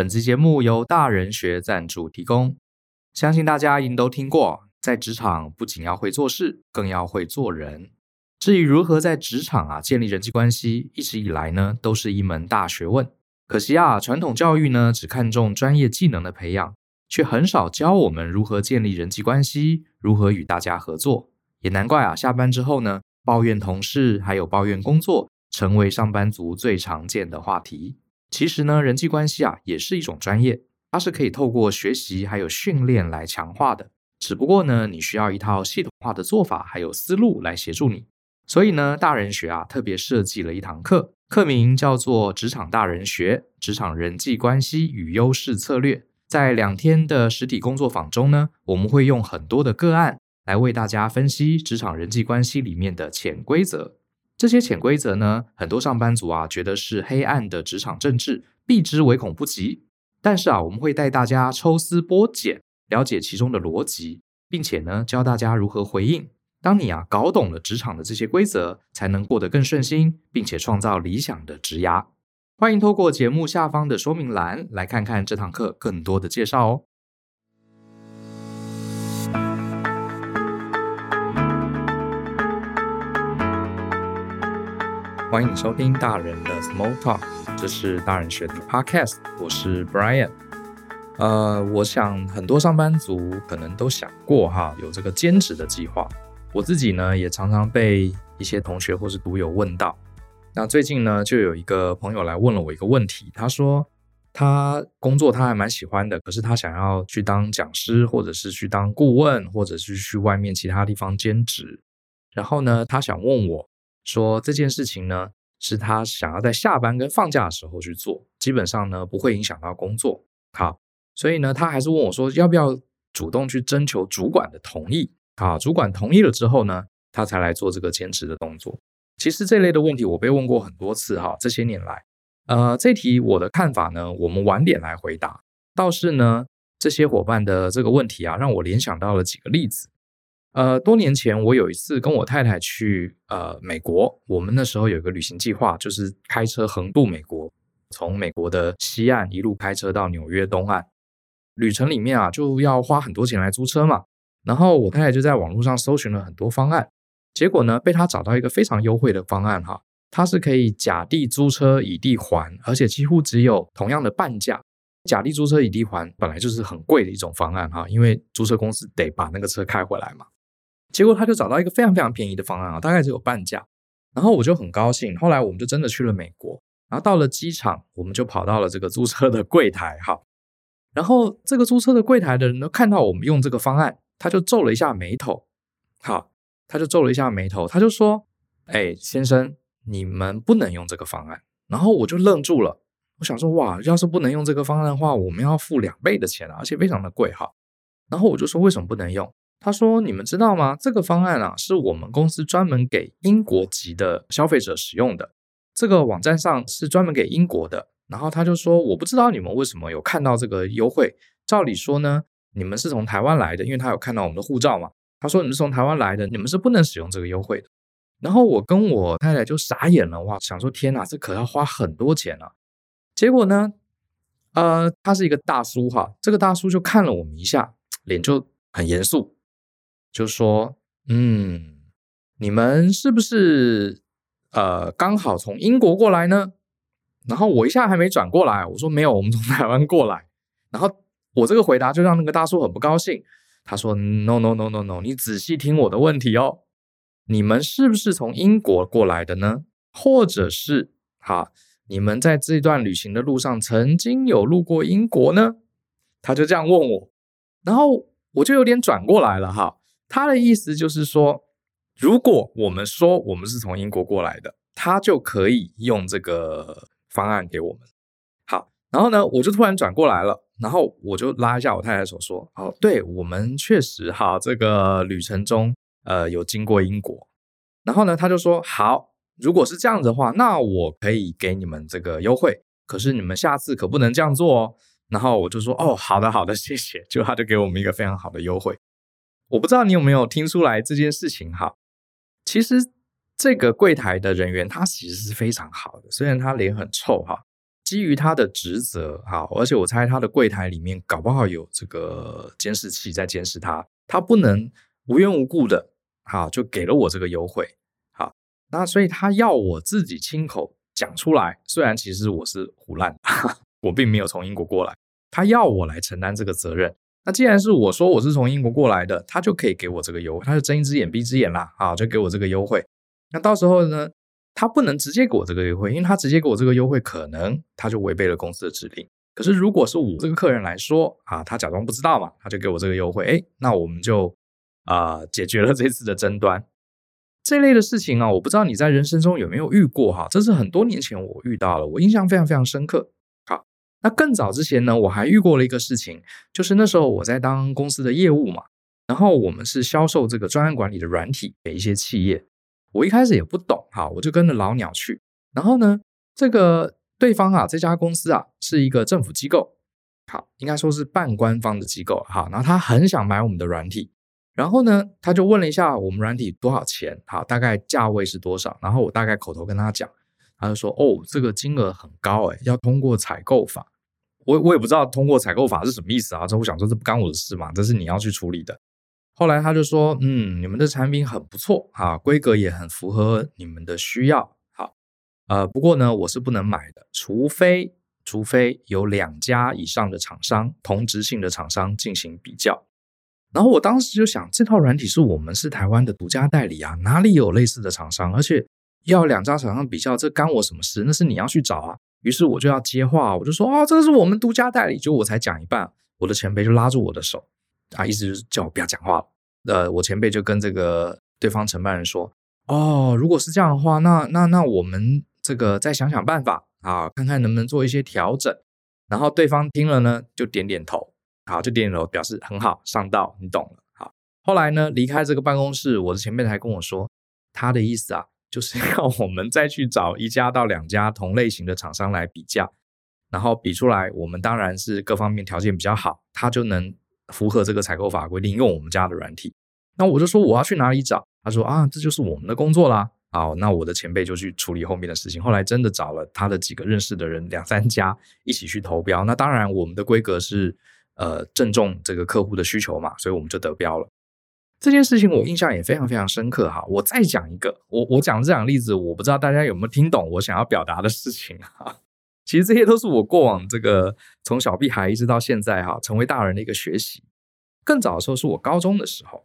本期节目由大人学赞助提供。相信大家一定都听过，在职场不仅要会做事，更要会做人。至于如何在职场啊建立人际关系，一直以来呢都是一门大学问。可惜啊，传统教育呢只看重专业技能的培养，却很少教我们如何建立人际关系，如何与大家合作。也难怪啊，下班之后呢，抱怨同事还有抱怨工作，成为上班族最常见的话题。其实呢，人际关系啊也是一种专业，它是可以透过学习还有训练来强化的。只不过呢，你需要一套系统化的做法还有思路来协助你。所以呢，大人学啊特别设计了一堂课，课名叫做《职场大人学：职场人际关系与优势策略》。在两天的实体工作坊中呢，我们会用很多的个案来为大家分析职场人际关系里面的潜规则。这些潜规则呢，很多上班族啊觉得是黑暗的职场政治，避之唯恐不及。但是啊，我们会带大家抽丝剥茧，了解其中的逻辑，并且呢，教大家如何回应。当你啊搞懂了职场的这些规则，才能过得更顺心，并且创造理想的职涯。欢迎透过节目下方的说明栏来看看这堂课更多的介绍哦。欢迎收听大人的 Small Talk，这是大人学的 Podcast，我是 Brian。呃，我想很多上班族可能都想过哈，有这个兼职的计划。我自己呢，也常常被一些同学或是读友问到。那最近呢，就有一个朋友来问了我一个问题，他说他工作他还蛮喜欢的，可是他想要去当讲师，或者是去当顾问，或者是去外面其他地方兼职。然后呢，他想问我。说这件事情呢，是他想要在下班跟放假的时候去做，基本上呢不会影响到工作。好，所以呢，他还是问我说，要不要主动去征求主管的同意？好，主管同意了之后呢，他才来做这个兼职的动作。其实这类的问题我被问过很多次哈，这些年来，呃，这题我的看法呢，我们晚点来回答。倒是呢，这些伙伴的这个问题啊，让我联想到了几个例子。呃，多年前我有一次跟我太太去呃美国，我们那时候有一个旅行计划，就是开车横渡美国，从美国的西岸一路开车到纽约东岸。旅程里面啊，就要花很多钱来租车嘛。然后我太太就在网络上搜寻了很多方案，结果呢，被她找到一个非常优惠的方案哈，它是可以甲地租车乙地还，而且几乎只有同样的半价。甲地租车乙地还本来就是很贵的一种方案哈，因为租车公司得把那个车开回来嘛。结果他就找到一个非常非常便宜的方案啊，大概只有半价。然后我就很高兴。后来我们就真的去了美国，然后到了机场，我们就跑到了这个租车的柜台哈。然后这个租车的柜台的人都看到我们用这个方案，他就皱了一下眉头。好，他就皱了一下眉头，他就说：“哎，先生，你们不能用这个方案。”然后我就愣住了，我想说：“哇，要是不能用这个方案的话，我们要付两倍的钱啊，而且非常的贵哈。”然后我就说：“为什么不能用？”他说：“你们知道吗？这个方案啊，是我们公司专门给英国籍的消费者使用的。这个网站上是专门给英国的。然后他就说：我不知道你们为什么有看到这个优惠。照理说呢，你们是从台湾来的，因为他有看到我们的护照嘛。他说你们是从台湾来的，你们是不能使用这个优惠的。然后我跟我太太就傻眼了，哇，想说天哪，这可要花很多钱啊。结果呢，呃，他是一个大叔哈，这个大叔就看了我们一下，脸就很严肃。”就说，嗯，你们是不是呃刚好从英国过来呢？然后我一下还没转过来，我说没有，我们从台湾过来。然后我这个回答就让那个大叔很不高兴。他说：“No no no no no，你仔细听我的问题哦，你们是不是从英国过来的呢？或者是哈，你们在这段旅行的路上曾经有路过英国呢？”他就这样问我，然后我就有点转过来了哈。他的意思就是说，如果我们说我们是从英国过来的，他就可以用这个方案给我们。好，然后呢，我就突然转过来了，然后我就拉一下我太太手说：“哦，对，我们确实哈，这个旅程中呃有经过英国。”然后呢，他就说：“好，如果是这样子的话，那我可以给你们这个优惠，可是你们下次可不能这样做哦。”然后我就说：“哦，好的，好的，谢谢。”就他就给我们一个非常好的优惠。我不知道你有没有听出来这件事情哈，其实这个柜台的人员他其实是非常好的，虽然他脸很臭哈，基于他的职责，哈，而且我猜他的柜台里面搞不好有这个监视器在监视他，他不能无缘无故的，哈，就给了我这个优惠，好，那所以他要我自己亲口讲出来，虽然其实我是胡烂，我并没有从英国过来，他要我来承担这个责任。那既然是我说我是从英国过来的，他就可以给我这个优惠，他就睁一只眼闭一只眼啦，啊，就给我这个优惠。那到时候呢，他不能直接给我这个优惠，因为他直接给我这个优惠，可能他就违背了公司的指令。可是如果是我这个客人来说，啊，他假装不知道嘛，他就给我这个优惠，诶，那我们就啊、解决了这次的争端。这类的事情啊，我不知道你在人生中有没有遇过哈，这是很多年前我遇到了，我印象非常非常深刻。那更早之前呢，我还遇过了一个事情，就是那时候我在当公司的业务嘛，然后我们是销售这个专案管理的软体给一些企业。我一开始也不懂哈，我就跟着老鸟去。然后呢，这个对方啊，这家公司啊是一个政府机构，好，应该说是半官方的机构哈。然后他很想买我们的软体，然后呢，他就问了一下我们软体多少钱，好，大概价位是多少。然后我大概口头跟他讲。他就说：“哦，这个金额很高诶，要通过采购法。我我也不知道通过采购法是什么意思啊。这我想说，这不干我的事嘛，这是你要去处理的。后来他就说：嗯，你们的产品很不错啊，规格也很符合你们的需要。好，呃，不过呢，我是不能买的，除非除非有两家以上的厂商，同质性的厂商进行比较。然后我当时就想，这套软体是我们是台湾的独家代理啊，哪里有类似的厂商？而且。”要两家厂商比较，这干我什么事？那是你要去找啊。于是我就要接话，我就说：“哦，这是我们独家代理。”就我才讲一半，我的前辈就拉住我的手，啊，意思就是叫我不要讲话了。呃，我前辈就跟这个对方承办人说：“哦，如果是这样的话，那那那我们这个再想想办法啊，看看能不能做一些调整。”然后对方听了呢，就点点头，好，就点点头表示很好，上道，你懂了。好，后来呢，离开这个办公室，我的前辈还跟我说，他的意思啊。就是要 我们再去找一家到两家同类型的厂商来比较，然后比出来，我们当然是各方面条件比较好，他就能符合这个采购法规定用我们家的软体。那我就说我要去哪里找？他说啊，这就是我们的工作啦。好，那我的前辈就去处理后面的事情。后来真的找了他的几个认识的人，两三家一起去投标。那当然，我们的规格是呃正中这个客户的需求嘛，所以我们就得标了。这件事情我印象也非常非常深刻哈，我再讲一个，我我讲这两个例子，我不知道大家有没有听懂我想要表达的事情哈。其实这些都是我过往这个从小屁孩一直到现在哈，成为大人的一个学习。更早的时候是我高中的时候，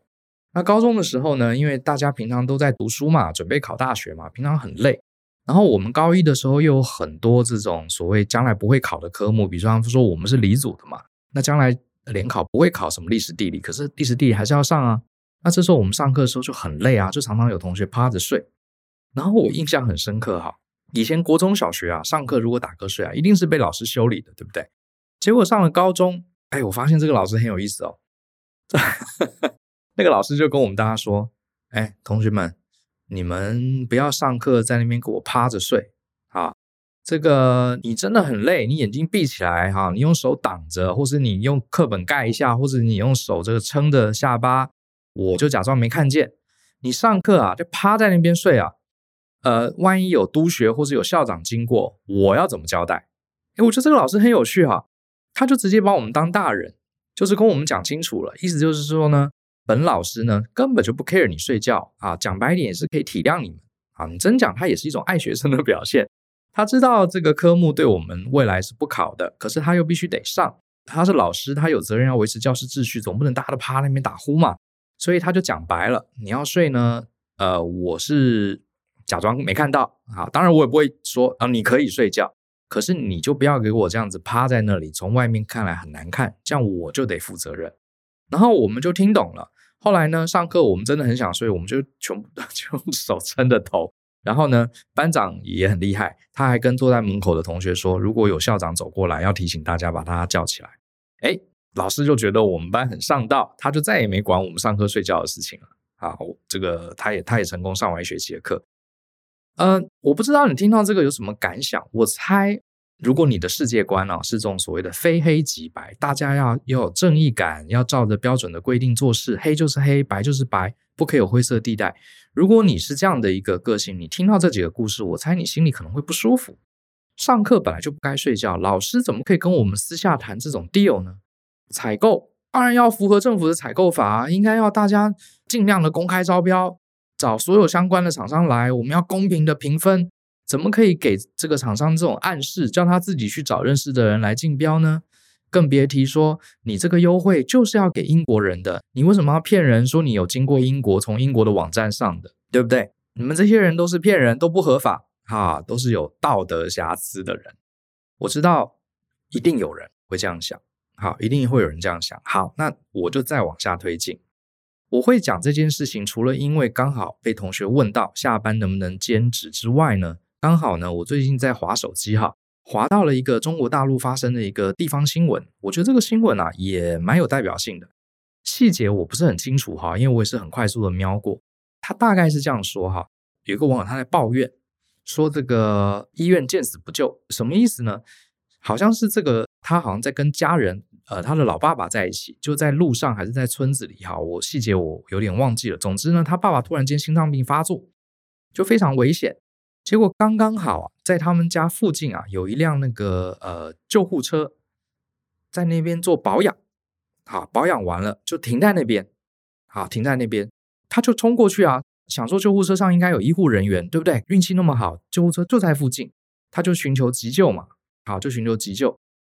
那高中的时候呢，因为大家平常都在读书嘛，准备考大学嘛，平常很累。然后我们高一的时候又有很多这种所谓将来不会考的科目，比方说我们是理组的嘛，那将来联考不会考什么历史地理，可是历史地理还是要上啊。那这时候我们上课的时候就很累啊，就常常有同学趴着睡。然后我印象很深刻哈，以前国中小学啊，上课如果打瞌睡啊，一定是被老师修理的，对不对？结果上了高中，哎，我发现这个老师很有意思哦。那个老师就跟我们大家说：“哎，同学们，你们不要上课在那边给我趴着睡啊！这个你真的很累，你眼睛闭起来哈，你用手挡着，或是你用课本盖一下，或者你用手这个撑着下巴。”我就假装没看见你上课啊，就趴在那边睡啊。呃，万一有督学或者有校长经过，我要怎么交代？诶，我觉得这个老师很有趣哈，他就直接把我们当大人，就是跟我们讲清楚了，意思就是说呢，本老师呢根本就不 care 你睡觉啊，讲白一点也是可以体谅你们啊。你真讲他也是一种爱学生的表现，他知道这个科目对我们未来是不考的，可是他又必须得上，他是老师，他有责任要维持教室秩序，总不能大家都趴那边打呼嘛。所以他就讲白了，你要睡呢，呃，我是假装没看到啊。当然我也不会说啊，你可以睡觉，可是你就不要给我这样子趴在那里，从外面看来很难看，这样我就得负责任。然后我们就听懂了。后来呢，上课我们真的很想睡，我们就全部 就用手撑着头。然后呢，班长也很厉害，他还跟坐在门口的同学说，如果有校长走过来，要提醒大家把他叫起来。诶老师就觉得我们班很上道，他就再也没管我们上课睡觉的事情了。啊，这个他也他也成功上完一学期的课。嗯、呃，我不知道你听到这个有什么感想？我猜，如果你的世界观啊是这种所谓的非黑即白，大家要要有正义感，要照着标准的规定做事，黑就是黑，白就是白，不可以有灰色地带。如果你是这样的一个个性，你听到这几个故事，我猜你心里可能会不舒服。上课本来就不该睡觉，老师怎么可以跟我们私下谈这种 deal 呢？采购当然要符合政府的采购法，应该要大家尽量的公开招标，找所有相关的厂商来，我们要公平的评分。怎么可以给这个厂商这种暗示，叫他自己去找认识的人来竞标呢？更别提说你这个优惠就是要给英国人的，你为什么要骗人说你有经过英国，从英国的网站上的，对不对？你们这些人都是骗人，都不合法，哈，都是有道德瑕疵的人。我知道一定有人会这样想，好，一定会有人这样想。好，那我就再往下推进。我会讲这件事情，除了因为刚好被同学问到下班能不能兼职之外呢，刚好呢，我最近在滑手机哈，滑到了一个中国大陆发生的一个地方新闻。我觉得这个新闻啊也蛮有代表性的，细节我不是很清楚哈，因为我也是很快速的瞄过。他大概是这样说哈，有一个网友他在抱怨说这个医院见死不救，什么意思呢？好像是这个他好像在跟家人，呃，他的老爸爸在一起，就在路上还是在村子里哈，我细节我有点忘记了。总之呢，他爸爸突然间心脏病发作，就非常危险。结果刚刚好啊，在他们家附近啊，有一辆那个呃救护车，在那边做保养，好，保养完了就停在那边，好，停在那边，他就冲过去啊，想说救护车上应该有医护人员，对不对？运气那么好，救护车就在附近，他就寻求急救嘛，好，就寻求急救。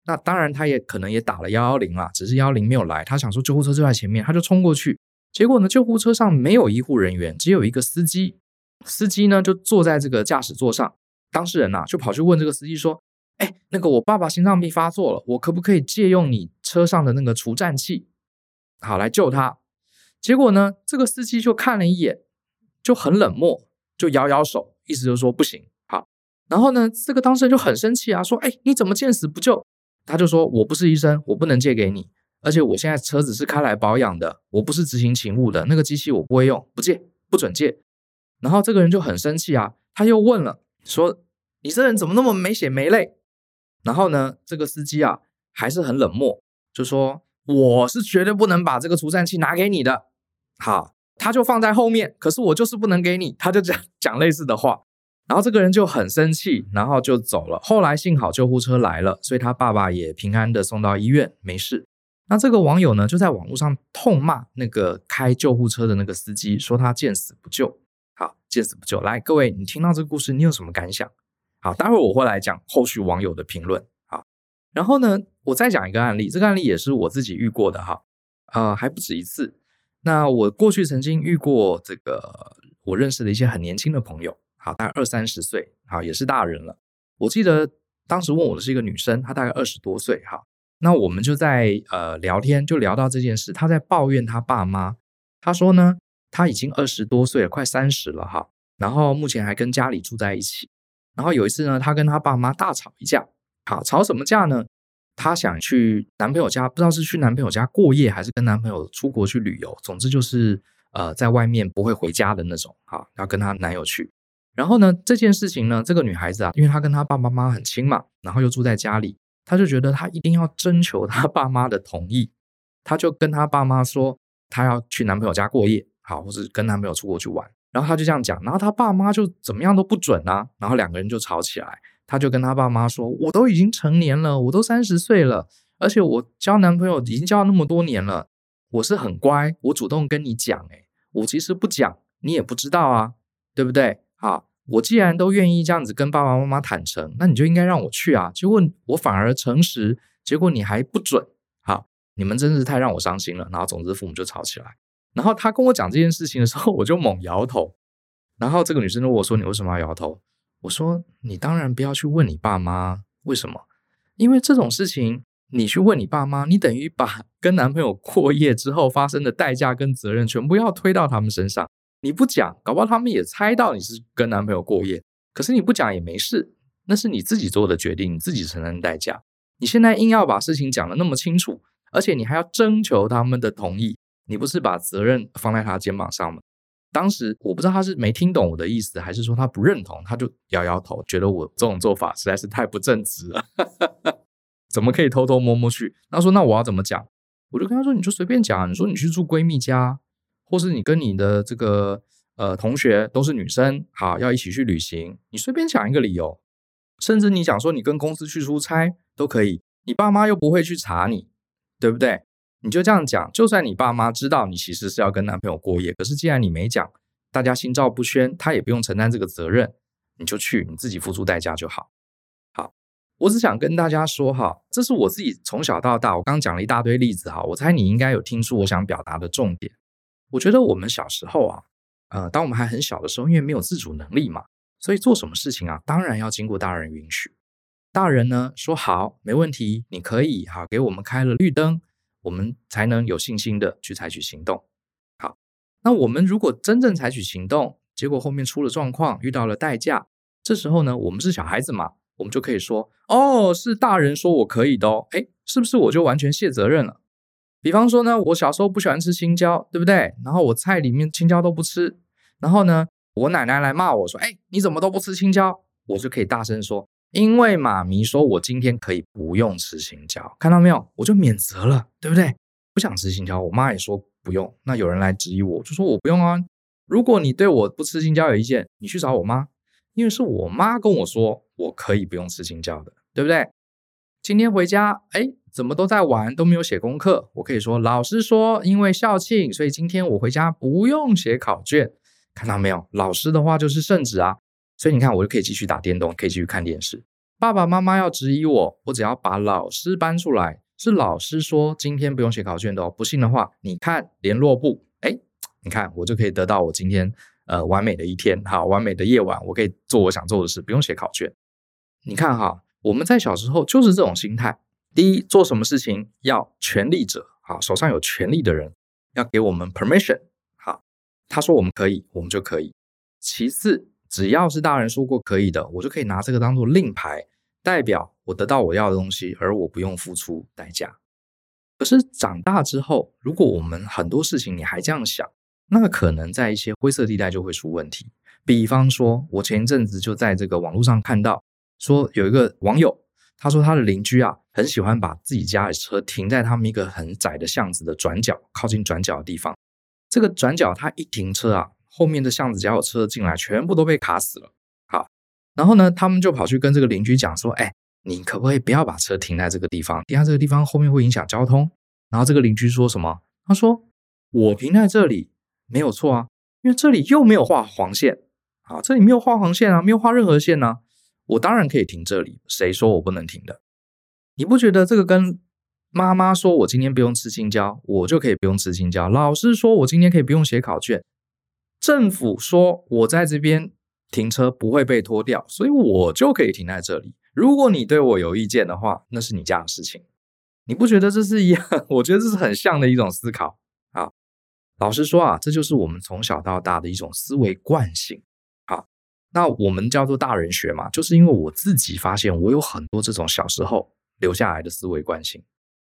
那当然他也可能也打了幺幺零啦，只是幺幺零没有来，他想说救护车就在前面，他就冲过去，结果呢，救护车上没有医护人员，只有一个司机。司机呢就坐在这个驾驶座上，当事人呐、啊、就跑去问这个司机说：“哎，那个我爸爸心脏病发作了，我可不可以借用你车上的那个除颤器，好来救他？”结果呢，这个司机就看了一眼，就很冷漠，就摇摇手，意思就是说不行。好，然后呢，这个当事人就很生气啊，说：“哎，你怎么见死不救？”他就说：“我不是医生，我不能借给你，而且我现在车子是开来保养的，我不是执行勤务的，那个机器我不会用，不借，不准借。”然后这个人就很生气啊，他又问了，说：“你这人怎么那么没血没泪？”然后呢，这个司机啊还是很冷漠，就说：“我是绝对不能把这个除颤器拿给你的。”好，他就放在后面，可是我就是不能给你，他就讲讲类似的话。然后这个人就很生气，然后就走了。后来幸好救护车来了，所以他爸爸也平安的送到医院，没事。那这个网友呢，就在网络上痛骂那个开救护车的那个司机，说他见死不救。好，见死不救。来，各位，你听到这个故事，你有什么感想？好，待会儿我会来讲后续网友的评论。好，然后呢，我再讲一个案例，这个案例也是我自己遇过的哈，呃，还不止一次。那我过去曾经遇过这个我认识的一些很年轻的朋友，好，大概二三十岁，好，也是大人了。我记得当时问我的是一个女生，她大概二十多岁，哈，那我们就在呃聊天，就聊到这件事，她在抱怨她爸妈，她说呢。她已经二十多岁了，快三十了哈。然后目前还跟家里住在一起。然后有一次呢，她跟她爸妈大吵一架。好，吵什么架呢？她想去男朋友家，不知道是去男朋友家过夜，还是跟男朋友出国去旅游。总之就是呃，在外面不会回家的那种。好，要跟她男友去。然后呢，这件事情呢，这个女孩子啊，因为她跟她爸爸妈妈很亲嘛，然后又住在家里，她就觉得她一定要征求她爸妈的同意。她就跟她爸妈说，她要去男朋友家过夜。好，或是跟男朋友出国去玩，然后她就这样讲，然后她爸妈就怎么样都不准啊，然后两个人就吵起来。她就跟她爸妈说：“我都已经成年了，我都三十岁了，而且我交男朋友已经交了那么多年了，我是很乖，我主动跟你讲，诶，我其实不讲，你也不知道啊，对不对？好，我既然都愿意这样子跟爸爸妈妈坦诚，那你就应该让我去啊。结果我反而诚实，结果你还不准，好，你们真是太让我伤心了。然后总之父母就吵起来。”然后他跟我讲这件事情的时候，我就猛摇头。然后这个女生就问我说：“你为什么要摇头？”我说：“你当然不要去问你爸妈为什么，因为这种事情你去问你爸妈，你等于把跟男朋友过夜之后发生的代价跟责任全部要推到他们身上。你不讲，搞不好他们也猜到你是跟男朋友过夜。可是你不讲也没事，那是你自己做的决定，你自己承担代价。你现在硬要把事情讲得那么清楚，而且你还要征求他们的同意。”你不是把责任放在他肩膀上吗？当时我不知道他是没听懂我的意思，还是说他不认同，他就摇摇头，觉得我这种做法实在是太不正直了，怎么可以偷偷摸摸去？他说：“那我要怎么讲？”我就跟他说：“你就随便讲，你说你去住闺蜜家，或是你跟你的这个呃同学都是女生，好，要一起去旅行，你随便讲一个理由。甚至你想说你跟公司去出差都可以，你爸妈又不会去查你，对不对？你就这样讲，就算你爸妈知道你其实是要跟男朋友过夜，可是既然你没讲，大家心照不宣，他也不用承担这个责任，你就去，你自己付出代价就好。好，我只想跟大家说哈，这是我自己从小到大，我刚讲了一大堆例子哈，我猜你应该有听出我想表达的重点。我觉得我们小时候啊，呃，当我们还很小的时候，因为没有自主能力嘛，所以做什么事情啊，当然要经过大人允许。大人呢说好，没问题，你可以好，给我们开了绿灯。我们才能有信心的去采取行动。好，那我们如果真正采取行动，结果后面出了状况，遇到了代价，这时候呢，我们是小孩子嘛，我们就可以说，哦，是大人说我可以的哦，诶，是不是我就完全卸责任了？比方说呢，我小时候不喜欢吃青椒，对不对？然后我菜里面青椒都不吃，然后呢，我奶奶来骂我说，诶，你怎么都不吃青椒？我就可以大声说。因为妈咪说我今天可以不用吃青椒，看到没有？我就免责了，对不对？不想吃青椒，我妈也说不用。那有人来质疑我，就说我不用啊。如果你对我不吃青椒有意见，你去找我妈，因为是我妈跟我说我可以不用吃青椒的，对不对？今天回家，哎，怎么都在玩，都没有写功课？我可以说老师说，因为校庆，所以今天我回家不用写考卷。看到没有？老师的话就是圣旨啊。所以你看，我就可以继续打电动，可以继续看电视。爸爸妈妈要质疑我，我只要把老师搬出来，是老师说今天不用写考卷的哦。不信的话，你看联络簿，哎，你看我就可以得到我今天呃完美的一天，好，完美的夜晚，我可以做我想做的事，不用写考卷。你看哈，我们在小时候就是这种心态。第一，做什么事情要权力者，啊，手上有权力的人要给我们 permission，好，他说我们可以，我们就可以。其次。只要是大人说过可以的，我就可以拿这个当做令牌，代表我得到我要的东西，而我不用付出代价。可是长大之后，如果我们很多事情你还这样想，那可能在一些灰色地带就会出问题。比方说，我前一阵子就在这个网络上看到，说有一个网友，他说他的邻居啊，很喜欢把自己家的车停在他们一个很窄的巷子的转角，靠近转角的地方。这个转角他一停车啊。后面的巷子只要有车进来，全部都被卡死了。好，然后呢，他们就跑去跟这个邻居讲说：“哎，你可不可以不要把车停在这个地方？停在这个地方后面会影响交通。”然后这个邻居说什么？他说：“我停在这里没有错啊，因为这里又没有画黄线。好，这里没有画黄线啊，没有画任何线啊，我当然可以停这里。谁说我不能停的？你不觉得这个跟妈妈说我今天不用吃青椒，我就可以不用吃青椒？老师说我今天可以不用写考卷？”政府说，我在这边停车不会被拖掉，所以我就可以停在这里。如果你对我有意见的话，那是你家的事情。你不觉得这是一样？我觉得这是很像的一种思考啊。老实说啊，这就是我们从小到大的一种思维惯性。啊，那我们叫做大人学嘛，就是因为我自己发现我有很多这种小时候留下来的思维惯性。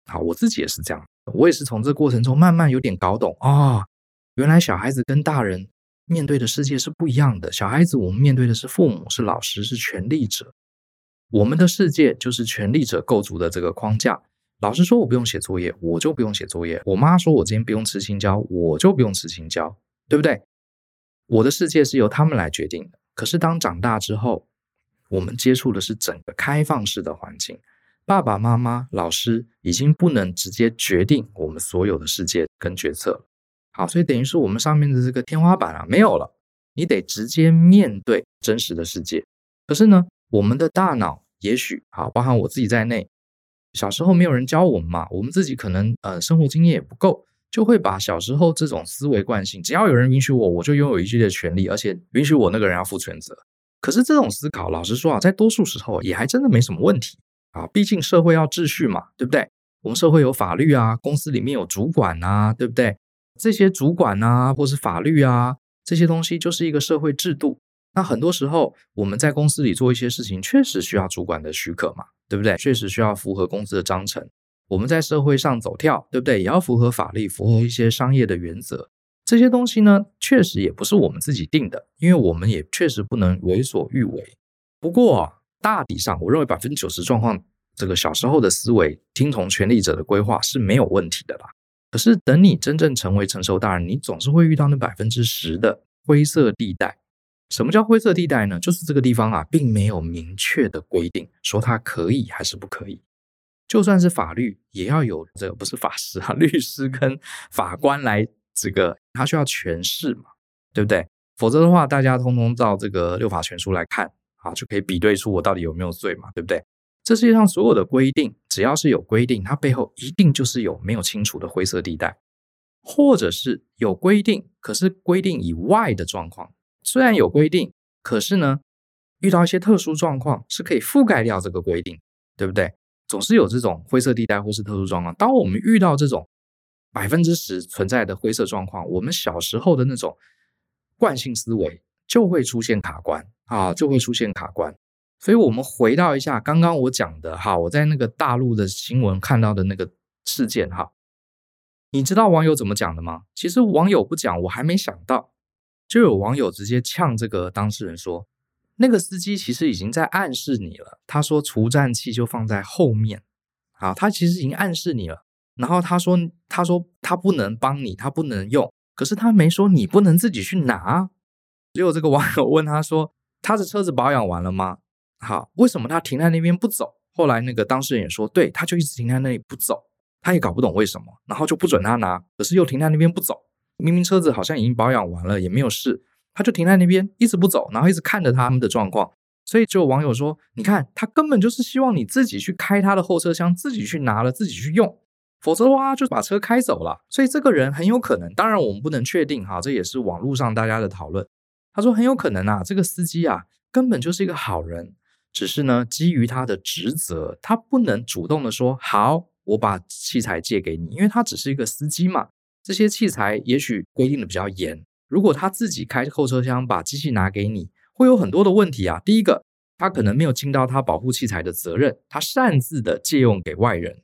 好，我自己也是这样，我也是从这过程中慢慢有点搞懂啊，原来小孩子跟大人。面对的世界是不一样的。小孩子，我们面对的是父母，是老师，是权力者。我们的世界就是权力者构筑的这个框架。老师说我不用写作业，我就不用写作业。我妈说我今天不用吃青椒，我就不用吃青椒，对不对？我的世界是由他们来决定的。可是当长大之后，我们接触的是整个开放式的环境，爸爸妈妈、老师已经不能直接决定我们所有的世界跟决策。好，所以等于是我们上面的这个天花板啊没有了，你得直接面对真实的世界。可是呢，我们的大脑也许啊，包含我自己在内，小时候没有人教我们嘛，我们自己可能呃生活经验也不够，就会把小时候这种思维惯性，只要有人允许我，我就拥有一切的权利，而且允许我那个人要负全责。可是这种思考，老实说啊，在多数时候也还真的没什么问题啊，毕竟社会要秩序嘛，对不对？我们社会有法律啊，公司里面有主管啊，对不对？这些主管啊，或是法律啊，这些东西就是一个社会制度。那很多时候我们在公司里做一些事情，确实需要主管的许可嘛，对不对？确实需要符合公司的章程。我们在社会上走跳，对不对？也要符合法律，符合一些商业的原则。这些东西呢，确实也不是我们自己定的，因为我们也确实不能为所欲为。不过大体上，我认为百分之九十状况，这个小时候的思维听从权力者的规划是没有问题的啦。可是，等你真正成为成熟大人，你总是会遇到那百分之十的灰色地带。什么叫灰色地带呢？就是这个地方啊，并没有明确的规定说它可以还是不可以。就算是法律，也要有这个不是法师啊，律师跟法官来这个，他需要诠释嘛，对不对？否则的话，大家通通照这个六法全书来看啊，就可以比对出我到底有没有罪嘛，对不对？这世界上所有的规定，只要是有规定，它背后一定就是有没有清楚的灰色地带，或者是有规定，可是规定以外的状况。虽然有规定，可是呢，遇到一些特殊状况是可以覆盖掉这个规定，对不对？总是有这种灰色地带或是特殊状况。当我们遇到这种百分之十存在的灰色状况，我们小时候的那种惯性思维就会出现卡关啊，就会出现卡关。所以，我们回到一下刚刚我讲的哈，我在那个大陆的新闻看到的那个事件哈，你知道网友怎么讲的吗？其实网友不讲，我还没想到。就有网友直接呛这个当事人说：“那个司机其实已经在暗示你了。他说除颤器就放在后面，啊，他其实已经暗示你了。然后他说，他说他不能帮你，他不能用，可是他没说你不能自己去拿。结果这个网友问他说：他的车子保养完了吗？好，为什么他停在那边不走？后来那个当事人也说，对，他就一直停在那里不走，他也搞不懂为什么，然后就不准他拿，可是又停在那边不走。”明明车子好像已经保养完了，也没有事，他就停在那边一直不走，然后一直看着他们的状况。所以就有网友说：“你看，他根本就是希望你自己去开他的后车厢，自己去拿了，自己去用，否则的话就把车开走了。”所以这个人很有可能，当然我们不能确定哈，这也是网络上大家的讨论。他说很有可能啊，这个司机啊根本就是一个好人，只是呢基于他的职责，他不能主动的说好，我把器材借给你，因为他只是一个司机嘛。这些器材也许规定的比较严，如果他自己开后车厢把机器拿给你，会有很多的问题啊。第一个，他可能没有尽到他保护器材的责任，他擅自的借用给外人，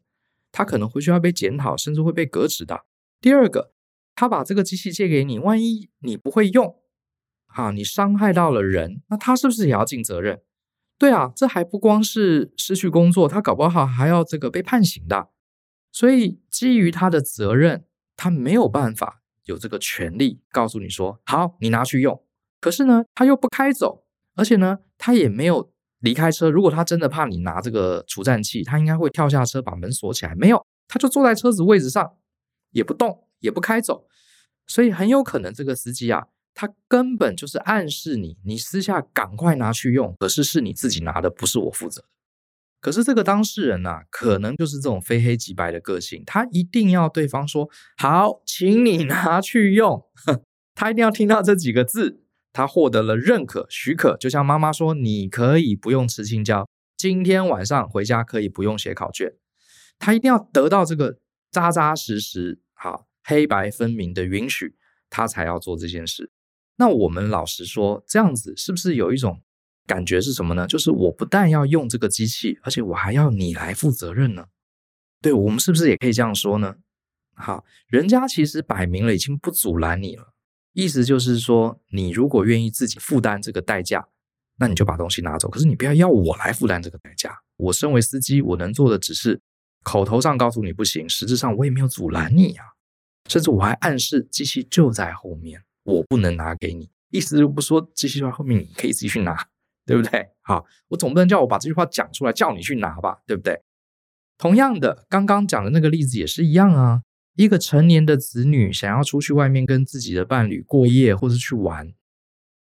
他可能回去要被检讨，甚至会被革职的。第二个，他把这个机器借给你，万一你不会用，啊，你伤害到了人，那他是不是也要尽责任？对啊，这还不光是失去工作，他搞不好还要这个被判刑的。所以基于他的责任。他没有办法有这个权利告诉你说好，你拿去用。可是呢，他又不开走，而且呢，他也没有离开车。如果他真的怕你拿这个除颤器，他应该会跳下车把门锁起来。没有，他就坐在车子位置上，也不动，也不开走。所以很有可能这个司机啊，他根本就是暗示你，你私下赶快拿去用。可是是你自己拿的，不是我负责。可是这个当事人呐，可能就是这种非黑即白的个性，他一定要对方说好，请你拿去用，他一定要听到这几个字，他获得了认可许可，就像妈妈说，你可以不用吃青椒，今天晚上回家可以不用写考卷，他一定要得到这个扎扎实实、好黑白分明的允许，他才要做这件事。那我们老实说，这样子是不是有一种？感觉是什么呢？就是我不但要用这个机器，而且我还要你来负责任呢。对，我们是不是也可以这样说呢？好，人家其实摆明了已经不阻拦你了，意思就是说，你如果愿意自己负担这个代价，那你就把东西拿走。可是你不要要我来负担这个代价。我身为司机，我能做的只是口头上告诉你不行，实质上我也没有阻拦你啊，甚至我还暗示机器就在后面，我不能拿给你。意思就不说这些话后面，你可以自己去拿。对不对？好，我总不能叫我把这句话讲出来，叫你去拿吧，对不对？同样的，刚刚讲的那个例子也是一样啊。一个成年的子女想要出去外面跟自己的伴侣过夜，或是去玩，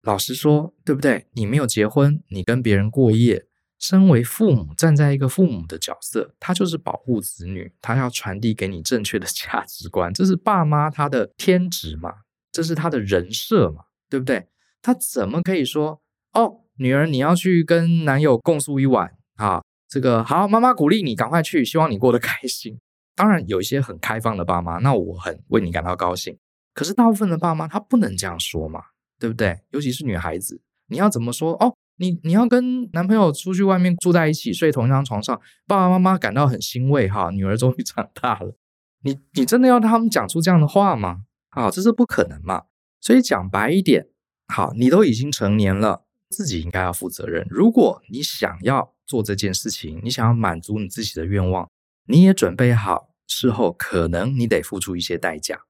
老实说，对不对？你没有结婚，你跟别人过夜，身为父母，站在一个父母的角色，他就是保护子女，他要传递给你正确的价值观，这是爸妈他的天职嘛，这是他的人设嘛，对不对？他怎么可以说哦？女儿，你要去跟男友共宿一晚啊？这个好，妈妈鼓励你赶快去，希望你过得 开心。当然，有一些很开放的爸妈，那我很为你感到高兴。可是大部分的爸妈他不能这样说嘛，对不对？尤其是女孩子，你要怎么说？哦，你你要跟男朋友出去外面住在一起，睡同一张床上，爸爸妈妈感到很欣慰哈，女儿终于长大了。你你真的要他们讲出这样的话吗？啊，这是不可能嘛。所以讲白一点，好，你都已经成年了。自己应该要负责任。如果你想要做这件事情，你想要满足你自己的愿望，你也准备好，事后可能你得付出一些代价。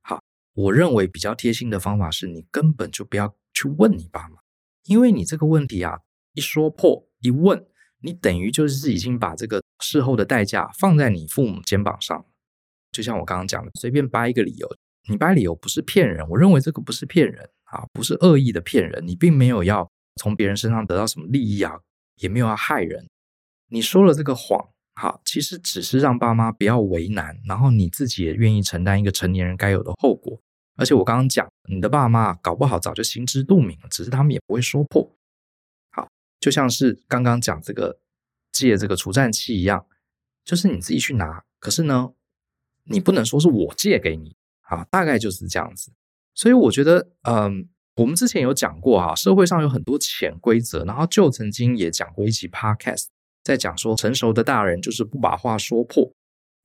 好，我认为比较贴心的方法是你根本就不要去问你爸妈，因为你这个问题啊，一说破一问，你等于就是已经把这个事后的代价放在你父母肩膀上了。就像我刚刚讲的，随便掰一个理由，你掰理由不是骗人，我认为这个不是骗人啊，不是恶意的骗人，你并没有要从别人身上得到什么利益啊，也没有要害人。你说了这个谎，好，其实只是让爸妈不要为难，然后你自己也愿意承担一个成年人该有的后果。而且我刚刚讲，你的爸妈搞不好早就心知肚明了，只是他们也不会说破。好，就像是刚刚讲这个借这个除颤器一样，就是你自己去拿，可是呢，你不能说是我借给你，啊，大概就是这样子。所以我觉得，嗯，我们之前有讲过哈，社会上有很多潜规则，然后就曾经也讲过一期 podcast。在讲说成熟的大人就是不把话说破，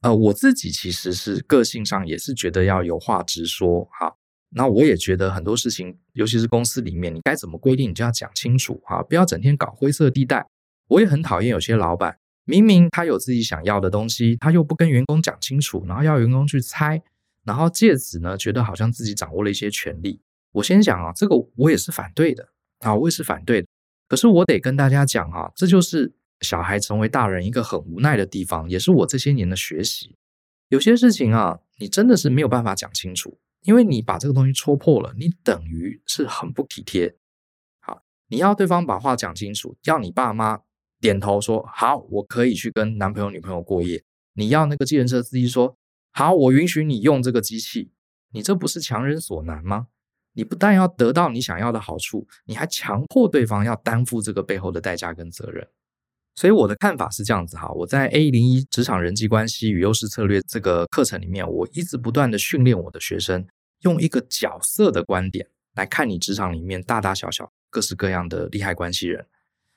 呃，我自己其实是个性上也是觉得要有话直说哈。那我也觉得很多事情，尤其是公司里面，你该怎么规定，你就要讲清楚哈，不要整天搞灰色地带。我也很讨厌有些老板，明明他有自己想要的东西，他又不跟员工讲清楚，然后要员工去猜，然后借此呢，觉得好像自己掌握了一些权力。我先讲啊，这个我也是反对的啊，我也是反对的。可是我得跟大家讲啊，这就是。小孩成为大人一个很无奈的地方，也是我这些年的学习。有些事情啊，你真的是没有办法讲清楚，因为你把这个东西戳破了，你等于是很不体贴。好，你要对方把话讲清楚，要你爸妈点头说好，我可以去跟男朋友女朋友过夜。你要那个计程车司机说好，我允许你用这个机器。你这不是强人所难吗？你不但要得到你想要的好处，你还强迫对方要担负这个背后的代价跟责任。所以我的看法是这样子哈，我在 A 零一职场人际关系与优势策略这个课程里面，我一直不断的训练我的学生，用一个角色的观点来看你职场里面大大小小各式各样的利害关系人。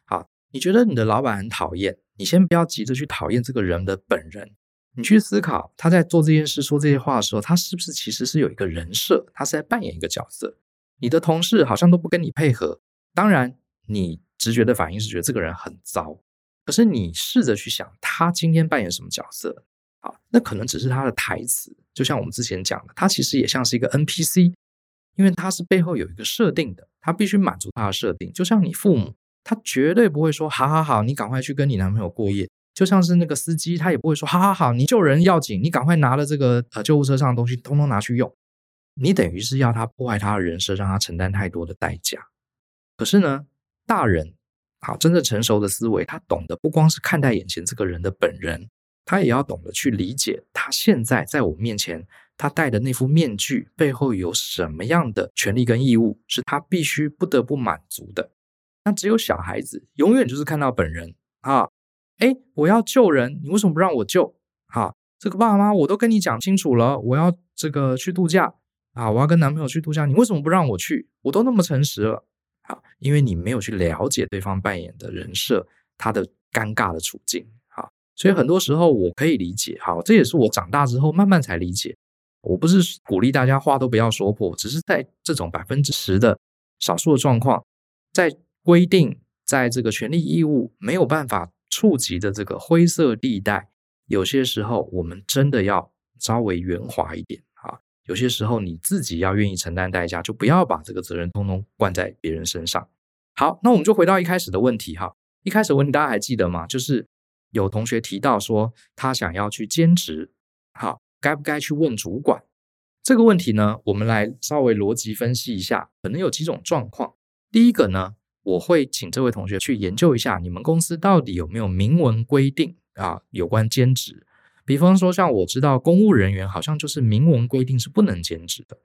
好，你觉得你的老板很讨厌，你先不要急着去讨厌这个人的本人，你去思考他在做这件事、说这些话的时候，他是不是其实是有一个人设，他是在扮演一个角色。你的同事好像都不跟你配合，当然你直觉的反应是觉得这个人很糟。可是你试着去想，他今天扮演什么角色？啊，那可能只是他的台词，就像我们之前讲的，他其实也像是一个 NPC，因为他是背后有一个设定的，他必须满足他的设定。就像你父母，他绝对不会说“好好好，你赶快去跟你男朋友过夜”，就像是那个司机，他也不会说“好好好，你救人要紧，你赶快拿了这个呃救护车上的东西，通通拿去用”。你等于是要他破坏他的人设，让他承担太多的代价。可是呢，大人。好，真正成熟的思维，他懂得不光是看待眼前这个人的本人，他也要懂得去理解他现在在我面前，他戴的那副面具背后有什么样的权利跟义务，是他必须不得不满足的。那只有小孩子永远就是看到本人啊，诶，我要救人，你为什么不让我救？啊，这个爸妈我都跟你讲清楚了，我要这个去度假啊，我要跟男朋友去度假，你为什么不让我去？我都那么诚实了。好，因为你没有去了解对方扮演的人设，他的尴尬的处境，好，所以很多时候我可以理解，好，这也是我长大之后慢慢才理解。我不是鼓励大家话都不要说破，只是在这种百分之十的少数的状况，在规定在这个权利义务没有办法触及的这个灰色地带，有些时候我们真的要稍微圆滑一点啊。有些时候你自己要愿意承担代价，就不要把这个责任通通灌在别人身上。好，那我们就回到一开始的问题哈。一开始问题大家还记得吗？就是有同学提到说他想要去兼职，好，该不该去问主管？这个问题呢，我们来稍微逻辑分析一下，可能有几种状况。第一个呢，我会请这位同学去研究一下你们公司到底有没有明文规定啊，有关兼职。比方说，像我知道公务人员好像就是明文规定是不能兼职的。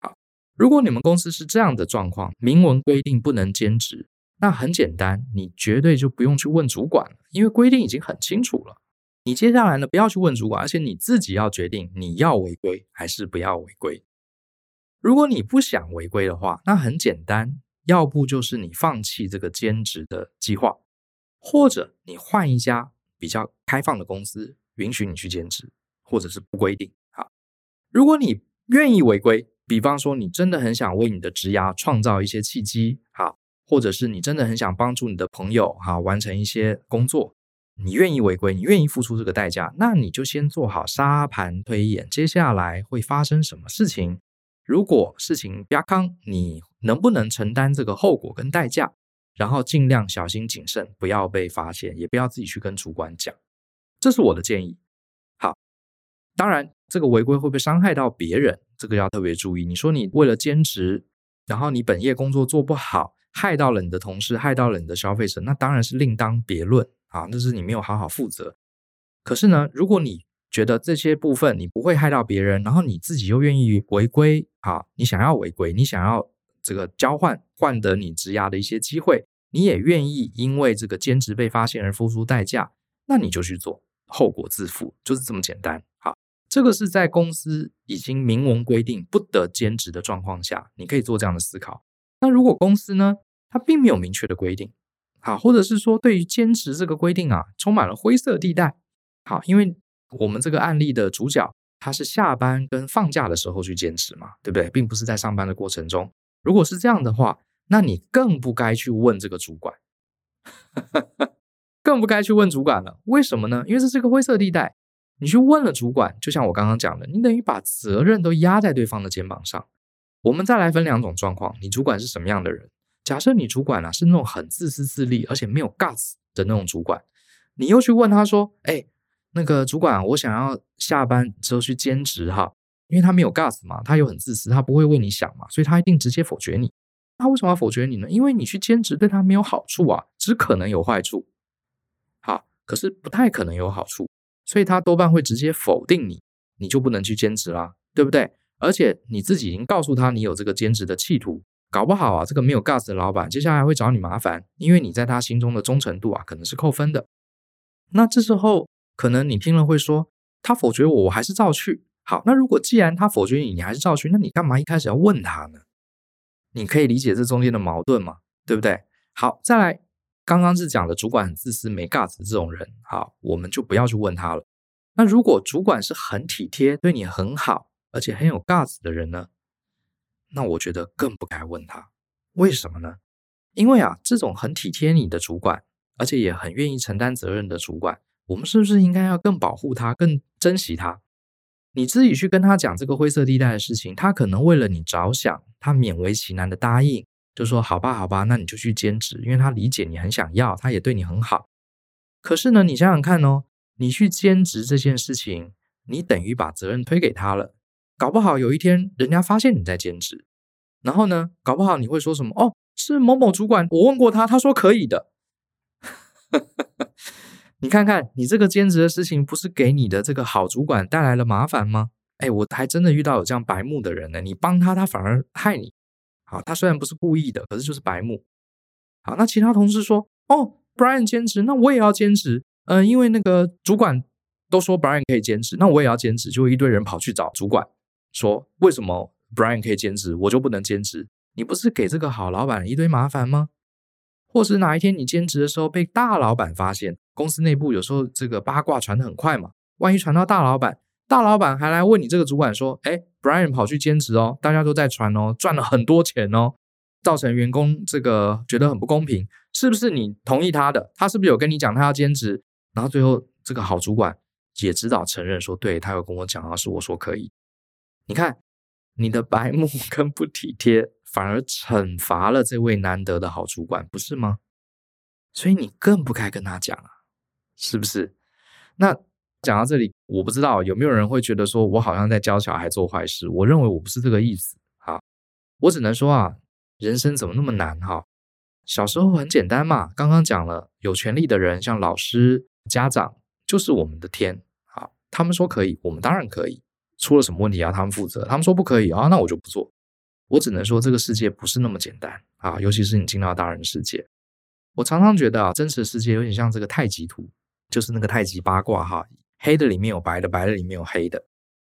好，如果你们公司是这样的状况，明文规定不能兼职，那很简单，你绝对就不用去问主管了，因为规定已经很清楚了。你接下来呢，不要去问主管，而且你自己要决定你要违规还是不要违规。如果你不想违规的话，那很简单，要不就是你放弃这个兼职的计划，或者你换一家比较开放的公司。允许你去兼职，或者是不规定。好，如果你愿意违规，比方说你真的很想为你的职涯创造一些契机，好，或者是你真的很想帮助你的朋友，哈，完成一些工作，你愿意违规，你愿意付出这个代价，那你就先做好沙盘推演，接下来会发生什么事情？如果事情比较康，你能不能承担这个后果跟代价？然后尽量小心谨慎，不要被发现，也不要自己去跟主管讲。这是我的建议。好，当然这个违规会不会伤害到别人，这个要特别注意。你说你为了兼职，然后你本业工作做不好，害到了你的同事，害到了你的消费者，那当然是另当别论啊，那是你没有好好负责。可是呢，如果你觉得这些部分你不会害到别人，然后你自己又愿意违规啊，你想要违规，你想要这个交换换得你职涯的一些机会，你也愿意因为这个兼职被发现而付出代价，那你就去做，后果自负，就是这么简单。好，这个是在公司已经明文规定不得兼职的状况下，你可以做这样的思考。那如果公司呢，它并没有明确的规定，好，或者是说对于兼职这个规定啊，充满了灰色地带，好，因为我们这个案例的主角他是下班跟放假的时候去兼职嘛，对不对？并不是在上班的过程中。如果是这样的话，那你更不该去问这个主管，更不该去问主管了。为什么呢？因为这是个灰色地带。你去问了主管，就像我刚刚讲的，你等于把责任都压在对方的肩膀上。我们再来分两种状况，你主管是什么样的人？假设你主管啊是那种很自私自利，而且没有 guts 的那种主管，你又去问他说：“哎，那个主管，我想要下班之后去兼职哈。”因为他没有 gas 嘛，他又很自私，他不会为你想嘛，所以他一定直接否决你。他为什么要否决你呢？因为你去兼职对他没有好处啊，只可能有坏处。好，可是不太可能有好处，所以他多半会直接否定你，你就不能去兼职啦，对不对？而且你自己已经告诉他你有这个兼职的企图，搞不好啊，这个没有 gas 的老板接下来会找你麻烦，因为你在他心中的忠诚度啊可能是扣分的。那这时候可能你听了会说，他否决我，我还是照去。好，那如果既然他否决你，你还是照去，那你干嘛一开始要问他呢？你可以理解这中间的矛盾嘛，对不对？好，再来，刚刚是讲了主管很自私、没 guts 这种人，好，我们就不要去问他了。那如果主管是很体贴、对你很好，而且很有 guts 的人呢？那我觉得更不该问他。为什么呢？因为啊，这种很体贴你的主管，而且也很愿意承担责任的主管，我们是不是应该要更保护他、更珍惜他？你自己去跟他讲这个灰色地带的事情，他可能为了你着想，他勉为其难的答应，就说好吧，好吧，那你就去兼职，因为他理解你很想要，他也对你很好。可是呢，你想想看哦，你去兼职这件事情，你等于把责任推给他了。搞不好有一天人家发现你在兼职，然后呢，搞不好你会说什么？哦，是某某主管，我问过他，他说可以的。你看看，你这个兼职的事情，不是给你的这个好主管带来了麻烦吗？哎，我还真的遇到有这样白目的人呢。你帮他，他反而害你。好，他虽然不是故意的，可是就是白目。好，那其他同事说，哦，Brian 兼职，那我也要兼职。嗯、因为那个主管都说 Brian 可以兼职，那我也要兼职。就一堆人跑去找主管说，为什么 Brian 可以兼职，我就不能兼职？你不是给这个好老板一堆麻烦吗？或是哪一天你兼职的时候被大老板发现？公司内部有时候这个八卦传得很快嘛，万一传到大老板，大老板还来问你这个主管说：“哎，Brian 跑去兼职哦，大家都在传哦，赚了很多钱哦，造成员工这个觉得很不公平，是不是你同意他的？他是不是有跟你讲他要兼职？然后最后这个好主管也知道承认说，对，他有跟我讲啊，是我说可以。你看你的白目 跟不体贴，反而惩罚了这位难得的好主管，不是吗？所以你更不该跟他讲啊。”是不是？那讲到这里，我不知道有没有人会觉得说我好像在教小孩做坏事。我认为我不是这个意思。啊，我只能说啊，人生怎么那么难哈？小时候很简单嘛。刚刚讲了，有权利的人，像老师、家长，就是我们的天。好，他们说可以，我们当然可以。出了什么问题要他们负责。他们说不可以啊，那我就不做。我只能说这个世界不是那么简单啊，尤其是你进到大人世界。我常常觉得啊，真实世界有点像这个太极图。就是那个太极八卦哈，黑的里面有白的，白的里面有黑的。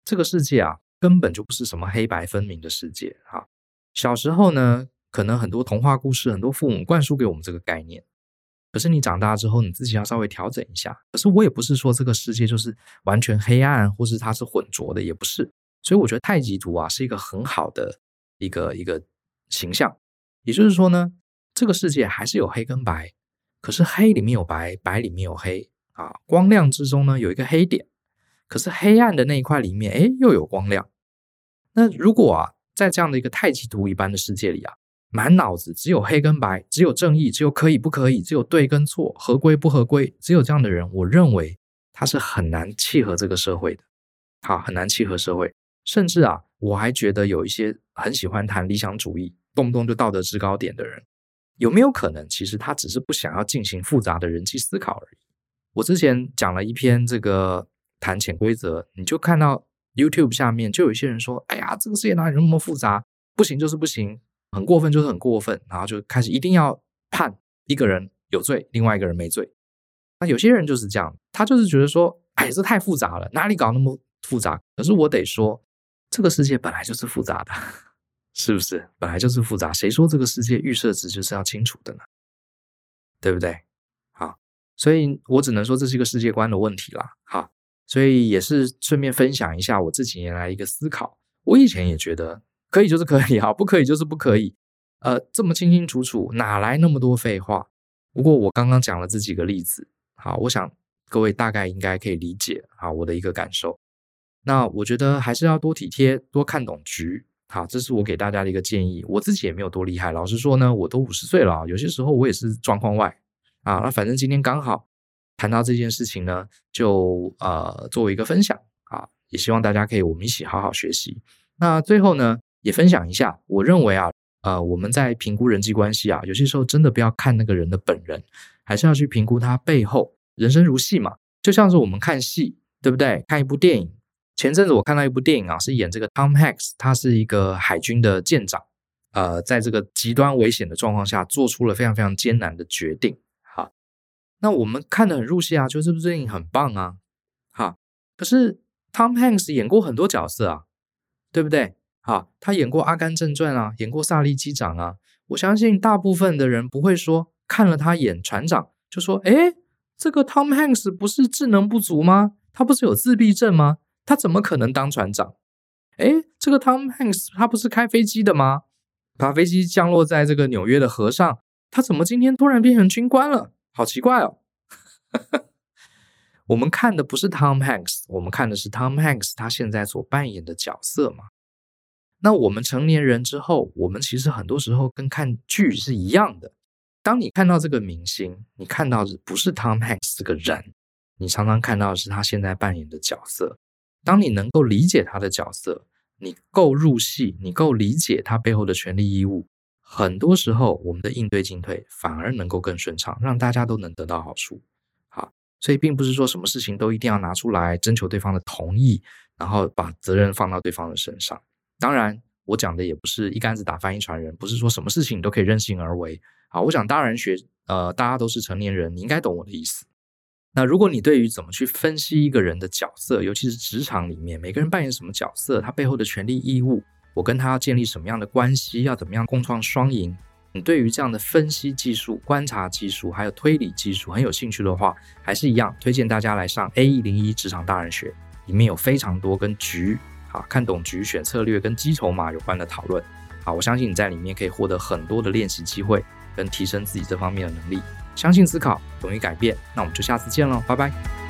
这个世界啊，根本就不是什么黑白分明的世界哈。小时候呢，可能很多童话故事，很多父母灌输给我们这个概念。可是你长大之后，你自己要稍微调整一下。可是我也不是说这个世界就是完全黑暗，或是它是浑浊的，也不是。所以我觉得太极图啊，是一个很好的一个一个形象。也就是说呢，这个世界还是有黑跟白，可是黑里面有白，白里面有黑。啊，光亮之中呢，有一个黑点，可是黑暗的那一块里面，哎，又有光亮。那如果啊，在这样的一个太极图一般的世界里啊，满脑子只有黑跟白，只有正义，只有可以不可以，只有对跟错，合规不合规，只有这样的人，我认为他是很难契合这个社会的。好，很难契合社会。甚至啊，我还觉得有一些很喜欢谈理想主义，动不动就道德制高点的人，有没有可能，其实他只是不想要进行复杂的人际思考而已？我之前讲了一篇这个谈潜规则，你就看到 YouTube 下面就有一些人说：“哎呀，这个世界哪里那么复杂？不行就是不行，很过分就是很过分。”然后就开始一定要判一个人有罪，另外一个人没罪。那有些人就是这样，他就是觉得说：“哎，这太复杂了，哪里搞那么复杂？”可是我得说，这个世界本来就是复杂的，是不是？本来就是复杂。谁说这个世界预设值就是要清楚的呢？对不对？所以我只能说这是一个世界观的问题啦，哈，所以也是顺便分享一下我这几年来一个思考。我以前也觉得可以就是可以，哈，不可以就是不可以，呃，这么清清楚楚，哪来那么多废话？不过我刚刚讲了这几个例子，好，我想各位大概应该可以理解啊我的一个感受。那我觉得还是要多体贴，多看懂局，好，这是我给大家的一个建议。我自己也没有多厉害，老实说呢，我都五十岁了，有些时候我也是状况外。啊，那反正今天刚好谈到这件事情呢，就呃作为一个分享啊，也希望大家可以我们一起好好学习。那最后呢，也分享一下，我认为啊，呃，我们在评估人际关系啊，有些时候真的不要看那个人的本人，还是要去评估他背后。人生如戏嘛，就像是我们看戏，对不对？看一部电影，前阵子我看到一部电影啊，是演这个 Tom Hanks，他是一个海军的舰长，呃，在这个极端危险的状况下，做出了非常非常艰难的决定。那我们看得很入戏啊，就是不是电影很棒啊，哈。可是 Tom Hanks 演过很多角色啊，对不对？哈，他演过《阿甘正传》啊，演过《萨利机长》啊。我相信大部分的人不会说看了他演船长就说，诶，这个 Tom Hanks 不是智能不足吗？他不是有自闭症吗？他怎么可能当船长？诶，这个 Tom Hanks 他不是开飞机的吗？把飞机降落在这个纽约的河上，他怎么今天突然变成军官了？好奇怪哦！我们看的不是 Tom Hanks，我们看的是 Tom Hanks 他现在所扮演的角色嘛。那我们成年人之后，我们其实很多时候跟看剧是一样的。当你看到这个明星，你看到的不是 Tom Hanks 这个人，你常常看到的是他现在扮演的角色。当你能够理解他的角色，你够入戏，你够理解他背后的权利义务。很多时候，我们的应对进退反而能够更顺畅，让大家都能得到好处。好，所以并不是说什么事情都一定要拿出来征求对方的同意，然后把责任放到对方的身上。当然，我讲的也不是一竿子打翻一船人，不是说什么事情你都可以任性而为。好，我想大人学，呃，大家都是成年人，你应该懂我的意思。那如果你对于怎么去分析一个人的角色，尤其是职场里面每个人扮演什么角色，他背后的权利义务。我跟他要建立什么样的关系？要怎么样共创双赢？你对于这样的分析技术、观察技术还有推理技术很有兴趣的话，还是一样推荐大家来上 A 一零一职场大人学，里面有非常多跟局啊、看懂局、选策略跟积筹码有关的讨论。好，我相信你在里面可以获得很多的练习机会，跟提升自己这方面的能力。相信思考，勇于改变。那我们就下次见喽，拜拜。